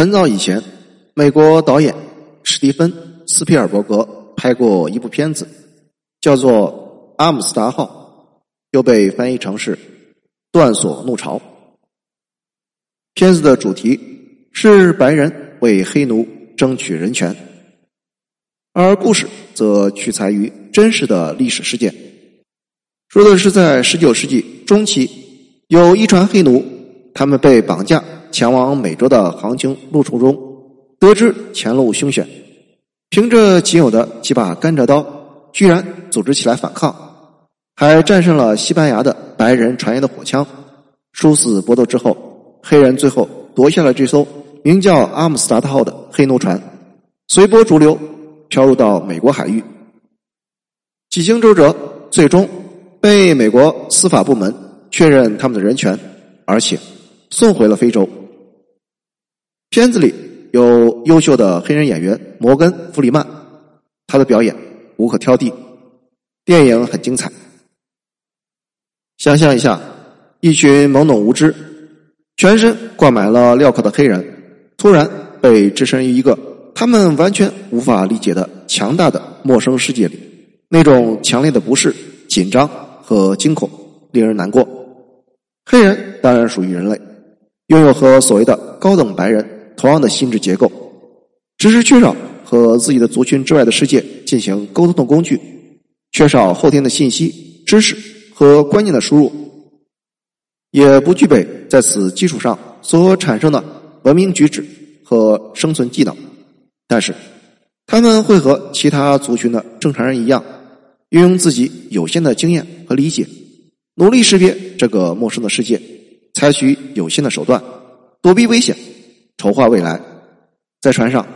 很早以前，美国导演史蒂芬·斯皮尔伯格拍过一部片子，叫做《阿姆斯达号》，又被翻译成是《断锁怒潮》。片子的主题是白人为黑奴争取人权，而故事则取材于真实的历史事件，说的是在十九世纪中期，有一船黑奴，他们被绑架。前往美洲的航行路途中，得知前路凶险，凭着仅有的几把甘蔗刀，居然组织起来反抗，还战胜了西班牙的白人船员的火枪。殊死搏斗之后，黑人最后夺下了这艘名叫阿姆斯达特号的黑奴船，随波逐流，飘入到美国海域。几经周折，最终被美国司法部门确认他们的人权，而且送回了非洲。片子里有优秀的黑人演员摩根·弗里曼，他的表演无可挑剔，电影很精彩。想象一下，一群懵懂无知、全身挂满了镣铐的黑人，突然被置身于一个他们完全无法理解的强大的陌生世界里，那种强烈的不适、紧张和惊恐，令人难过。黑人当然属于人类，拥有和所谓的高等白人。同样的心智结构，只是缺少和自己的族群之外的世界进行沟通的工具，缺少后天的信息、知识和观念的输入，也不具备在此基础上所产生的文明举止和生存技能。但是，他们会和其他族群的正常人一样，运用自己有限的经验和理解，努力识别这个陌生的世界，采取有限的手段，躲避危险。筹划未来，在船上，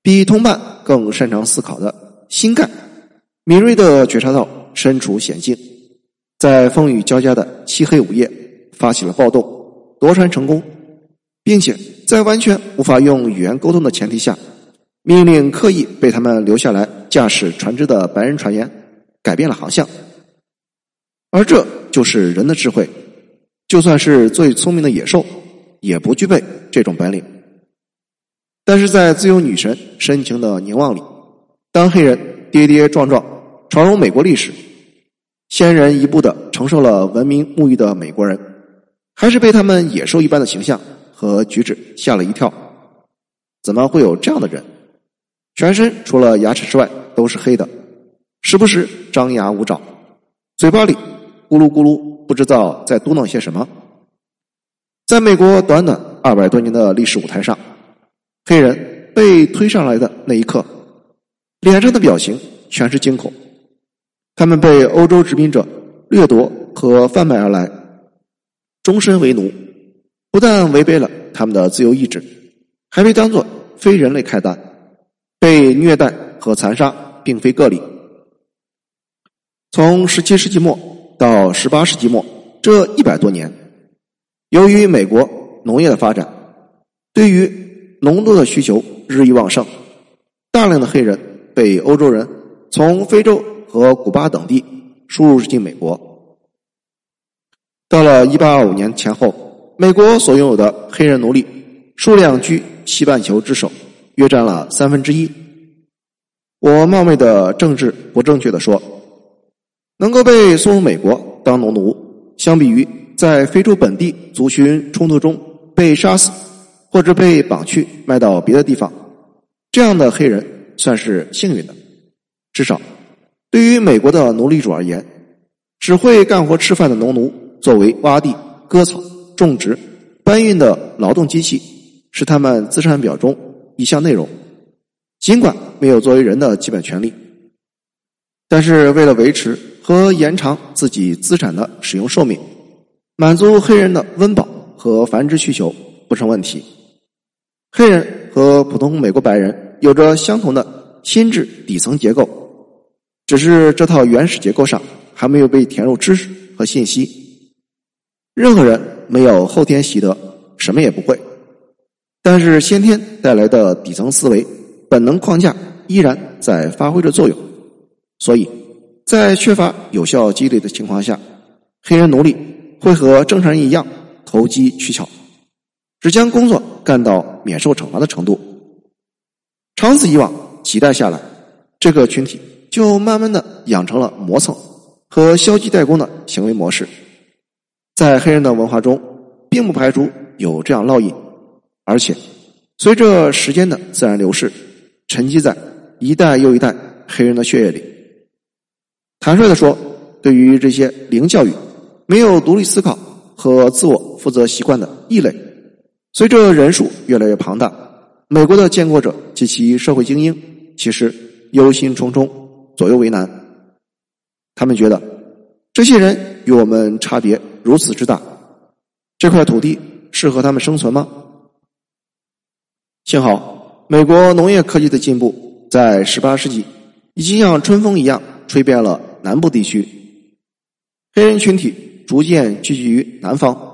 比同伴更擅长思考的新干，敏锐的觉察到身处险境，在风雨交加的漆黑午夜发起了暴动，夺船成功，并且在完全无法用语言沟通的前提下，命令刻意被他们留下来驾驶船只的白人船员改变了航向，而这就是人的智慧，就算是最聪明的野兽，也不具备这种本领。但是在自由女神深情的凝望里，当黑人跌跌撞撞闯入美国历史，先人一步的承受了文明沐浴的美国人，还是被他们野兽一般的形象和举止吓了一跳。怎么会有这样的人？全身除了牙齿之外都是黑的，时不时张牙舞爪，嘴巴里咕噜咕噜不知道在嘟囔些什么。在美国短短二百多年的历史舞台上。黑人被推上来的那一刻，脸上的表情全是惊恐。他们被欧洲殖民者掠夺和贩卖而来，终身为奴，不但违背了他们的自由意志，还被当作非人类看待，被虐待和残杀并非个例。从十七世纪末到十八世纪末这一百多年，由于美国农业的发展，对于农奴的需求日益旺盛，大量的黑人被欧洲人从非洲和古巴等地输入进美国。到了一八二五年前后，美国所拥有的黑人奴隶数量居西半球之首，约占了三分之一。我冒昧的政治不正确的说，能够被送入美国当农奴，相比于在非洲本地族群冲突中被杀死。或者被绑去卖到别的地方，这样的黑人算是幸运的。至少，对于美国的奴隶主而言，只会干活吃饭的农奴作为挖地、割草、种植、搬运的劳动机器，是他们资产表中一项内容。尽管没有作为人的基本权利，但是为了维持和延长自己资产的使用寿命，满足黑人的温饱和繁殖需求不成问题。黑人和普通美国白人有着相同的心智底层结构，只是这套原始结构上还没有被填入知识和信息。任何人没有后天习得，什么也不会，但是先天带来的底层思维本能框架依然在发挥着作用。所以，在缺乏有效激励的情况下，黑人奴隶会和正常人一样投机取巧。只将工作干到免受惩罚的程度。长此以往，几代下来，这个群体就慢慢的养成了磨蹭和消极怠工的行为模式。在黑人的文化中，并不排除有这样烙印，而且随着时间的自然流逝，沉积在一代又一代黑人的血液里。坦率的说，对于这些零教育、没有独立思考和自我负责习惯的异类，随着人数越来越庞大，美国的建国者及其社会精英其实忧心忡忡、左右为难。他们觉得，这些人与我们差别。如此之大，这块土地适合他们生存吗？幸好，美国农业科技的进步，在十八世纪已经像春风一样吹遍了南部地区。黑人群体逐渐聚集于南方，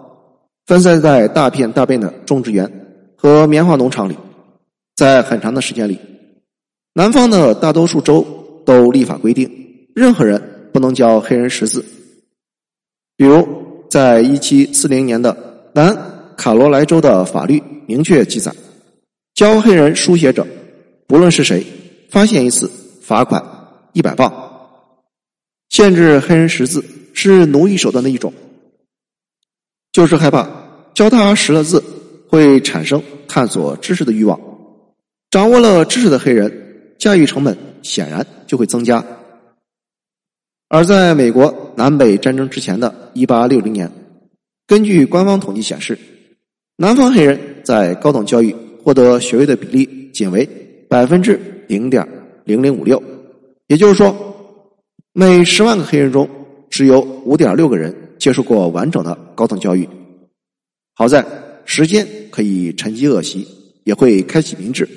分散在大片大片的种植园和棉花农场里。在很长的时间里，南方的大多数州都立法规定，任何人不能教黑人识字，比如。在一七四零年的南卡罗来州的法律明确记载，教黑人书写者，不论是谁，发现一次罚款一百磅。限制黑人识字是奴役手段的一种，就是害怕教他识了字会产生探索知识的欲望。掌握了知识的黑人，驾驭成本显然就会增加。而在美国南北战争之前的1860年，根据官方统计显示，南方黑人在高等教育获得学位的比例仅为百分之零点零零五六，也就是说，每十万个黑人中只有五点六个人接受过完整的高等教育。好在时间可以沉积恶习，也会开启民智。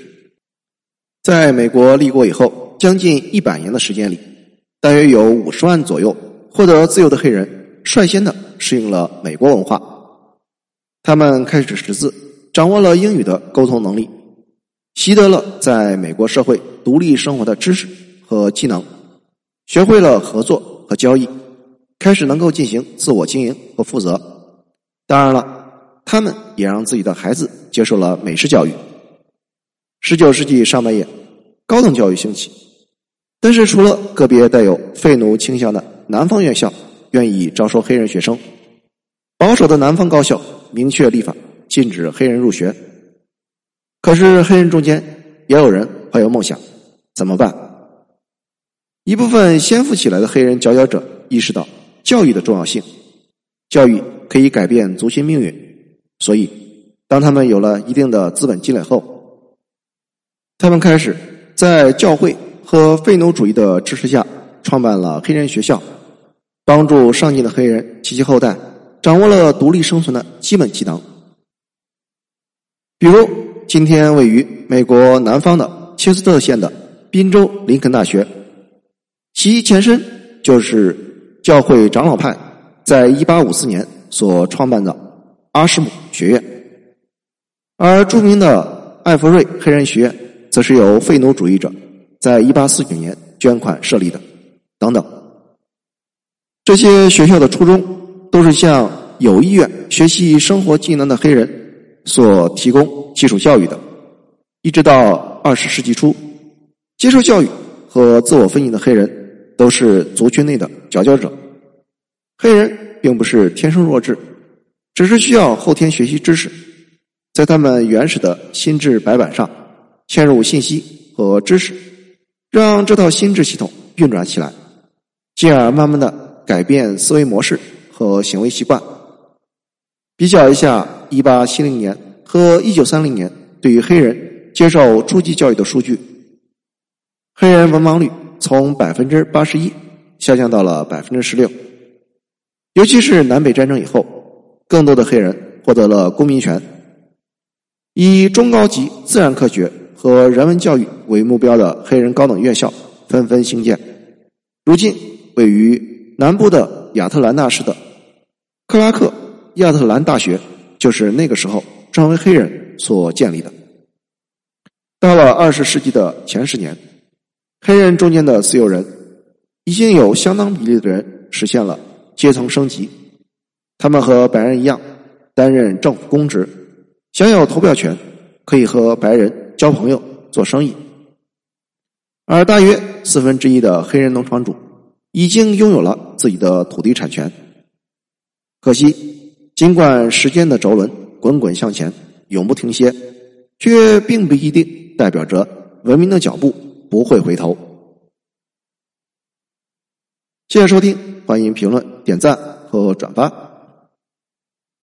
在美国立国以后，将近一百年的时间里。大约有五十万左右获得自由的黑人，率先的适应了美国文化。他们开始识字，掌握了英语的沟通能力，习得了在美国社会独立生活的知识和技能，学会了合作和交易，开始能够进行自我经营和负责。当然了，他们也让自己的孩子接受了美式教育。十九世纪上半叶，高等教育兴起。但是，除了个别带有废奴倾向的南方院校愿意招收黑人学生，保守的南方高校明确立法禁止黑人入学。可是，黑人中间也有人怀有梦想，怎么办？一部分先富起来的黑人佼佼者意识到教育的重要性，教育可以改变族群命运。所以，当他们有了一定的资本积累后，他们开始在教会。和废奴主义的支持下，创办了黑人学校，帮助上进的黑人及其后代掌握了独立生存的基本技能。比如，今天位于美国南方的切斯特县的宾州林肯大学，其前身就是教会长老派在一八五四年所创办的阿什姆学院，而著名的艾弗瑞黑人学院，则是由废奴主义者。在一八四九年捐款设立的，等等。这些学校的初衷都是向有意愿学习生活技能的黑人所提供基础教育的。一直到二十世纪初，接受教育和自我分析的黑人都是族群内的佼佼者。黑人并不是天生弱智，只是需要后天学习知识，在他们原始的心智白板上嵌入信息和知识。让这套心智系统运转起来，进而慢慢的改变思维模式和行为习惯。比较一下一八七零年和一九三零年对于黑人接受初级教育的数据，黑人文盲率从百分之八十一下降到了百分之十六。尤其是南北战争以后，更多的黑人获得了公民权，以中高级自然科学。和人文教育为目标的黑人高等院校纷纷兴建。如今，位于南部的亚特兰大市的克拉克亚特兰大学，就是那个时候专为黑人所建立的。到了二十世纪的前十年，黑人中间的自由人已经有相当比例的人实现了阶层升级。他们和白人一样，担任政府公职，享有投票权，可以和白人交朋友、做生意。而大约四分之一的黑人农场主已经拥有了自己的土地产权。可惜，尽管时间的轴轮滚滚向前，永不停歇，却并不一定代表着文明的脚步不会回头。谢谢收听，欢迎评论、点赞和转发。